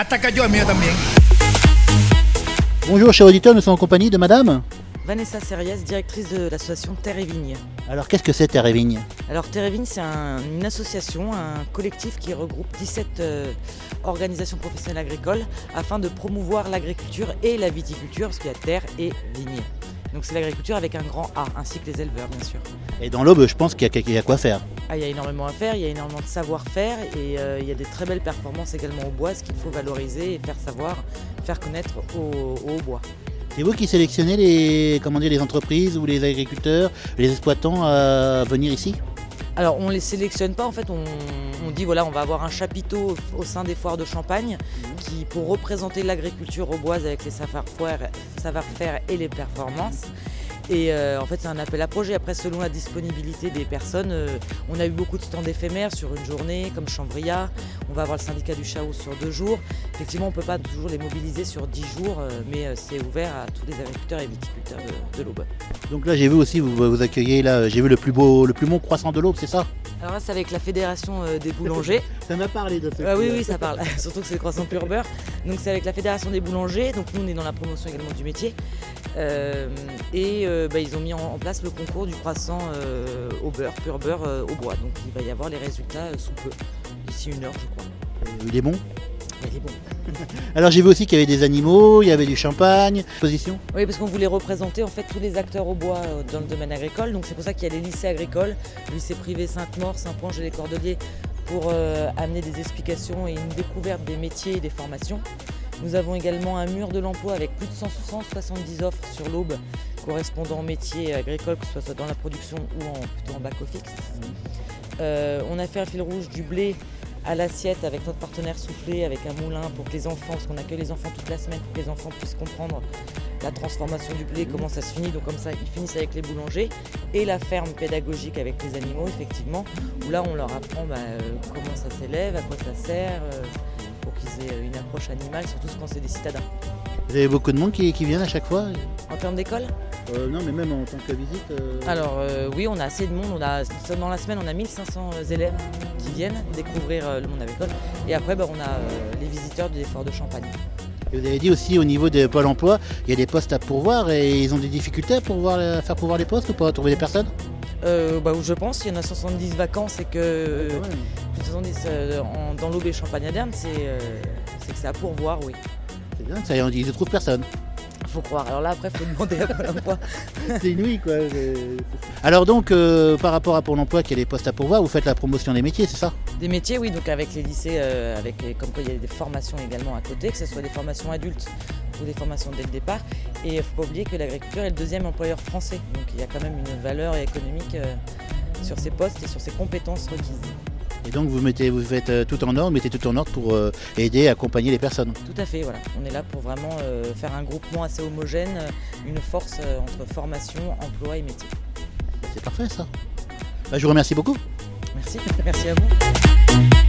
Ataca yo mío también. Bonjour chers auditeurs, nous sommes en compagnie de madame. Vanessa Seriès, directrice de l'association Terre et Vigne. Alors qu'est-ce que c'est Terre et Vigne? Alors Terre et Vigne, c'est un- une association, un collectif qui regroupe 17 euh, organisations professionnelles agricoles afin de promouvoir l'agriculture et la viticulture, parce qu'il y a terre et vigne. Donc c'est l'agriculture avec un grand A, ainsi que les éleveurs bien sûr. Et dans l'Aube, je pense qu'il y, y a quoi faire. Ah, il y a énormément à faire, il y a énormément de savoir-faire et euh, il y a des très belles performances également au bois, ce qu'il faut valoriser et faire savoir, faire connaître au, au bois. C'est vous qui sélectionnez les, comment dire, les entreprises ou les agriculteurs, les exploitants à venir ici? Alors on les sélectionne pas, en fait on, on dit voilà on va avoir un chapiteau au sein des foires de Champagne qui pour représenter l'agriculture auboise avec les savoir-faire savoir-faire et les performances. Et euh, en fait c'est un appel à projet. Après selon la disponibilité des personnes, euh, on a eu beaucoup de stands éphémères sur une journée comme Chambria. On va avoir le syndicat du Chaos sur deux jours. Effectivement on ne peut pas toujours les mobiliser sur dix jours, euh, mais euh, c'est ouvert à tous les agriculteurs et viticulteurs de, de l'Aube. Donc là j'ai vu aussi, vous vous accueillez là, j'ai vu le plus beau, le plus bon croissant de l'Aube, c'est ça? Alors là c'est avec la fédération euh, des boulangers. Ça m'a parlé de ce Ah oui, oui, ça parle. Surtout que c'est le croissant pur beurre. Donc c'est avec la Fédération des boulangers. Donc nous, on est dans la promotion également du métier. Euh, et euh, bah, ils ont mis en, place le concours du croissant euh, au beurre, pur beurre au bois. Donc il va y avoir les résultats sous peu, d'ici une heure, je crois. Il est bon il est bon. Alors j'ai vu aussi qu'il y avait des animaux, il y avait du champagne, position. Oui, parce qu'on voulait représenter en fait tous les acteurs au bois dans le domaine agricole. Donc c'est pour ça qu'il y a les lycées agricoles, le lycée privé Sainte-Maure, Saint-Ponge et les Cordeliers pour euh, amener des explications et une découverte des métiers et des formations. Nous avons également un mur de l'emploi avec plus de 100 170 offres sur l'Aube correspondant aux métiers agricoles, que ce soit dans la production ou en, plutôt en back-office. Euh, on a fait un fil rouge du blé à l'assiette avec notre partenaire soufflé, avec un moulin pour que les enfants, parce qu'on accueille les enfants toute la semaine, pour que les enfants puissent comprendre la transformation du blé, comment ça se finit. Donc comme ça, ils finissent avec les boulangers. Et la ferme pédagogique avec les animaux, effectivement, où là, on leur apprend bah, euh, comment ça s'élève, à quoi ça sert, euh, pour qu'ils aient une approche animale, surtout quand c'est des citadins. Vous avez beaucoup de monde qui, qui viennent à chaque fois En termes d'école Euh, Non mais même en tant que visite. euh, Alors euh, oui, on a assez de monde. On a, dans la semaine, on a 1500 élèves qui viennent découvrir le monde agricole. Et après, bah, on a euh, les visiteurs du fort de Champagne. Et vous avez dit aussi au niveau de Pôle emploi, il y a des postes à pourvoir et ils ont des difficultés à, pourvoir, à faire pourvoir les postes ou pas à trouver des personnes? Euh, bah, je pense qu'il y en a 70 vacances et que de 70 euh, en- dans l'Aube et Champagne-Ardenne, c'est euh, c'est que c'est à pourvoir, oui. C'est bien, ça, ils ne trouvent personne. Faut croire. Alors là, après, faut demander à Pôle emploi. C'est inouï quoi. Alors donc, euh, par rapport à Pôle emploi qui a des postes à pourvoir, vous faites la promotion des métiers, c'est ça? Des métiers, oui, donc avec les lycées, euh, avec les- comme quoi il y a des formations également à côté, que ce soit des formations adultes ou des formations dès le départ. Et il ne faut pas oublier que l'agriculture est le deuxième employeur français. Donc il y a quand même une valeur économique euh, sur ces postes et sur ces compétences requises. Et donc vous mettez, vous faites euh, tout en ordre, mettez tout en ordre pour euh, aider, accompagner les personnes. Tout à fait, voilà. On est là pour vraiment euh, faire un groupement assez homogène, une force entre formation, emploi et métier. C'est parfait ça. Bah, je vous remercie beaucoup. Merci, merci à vous.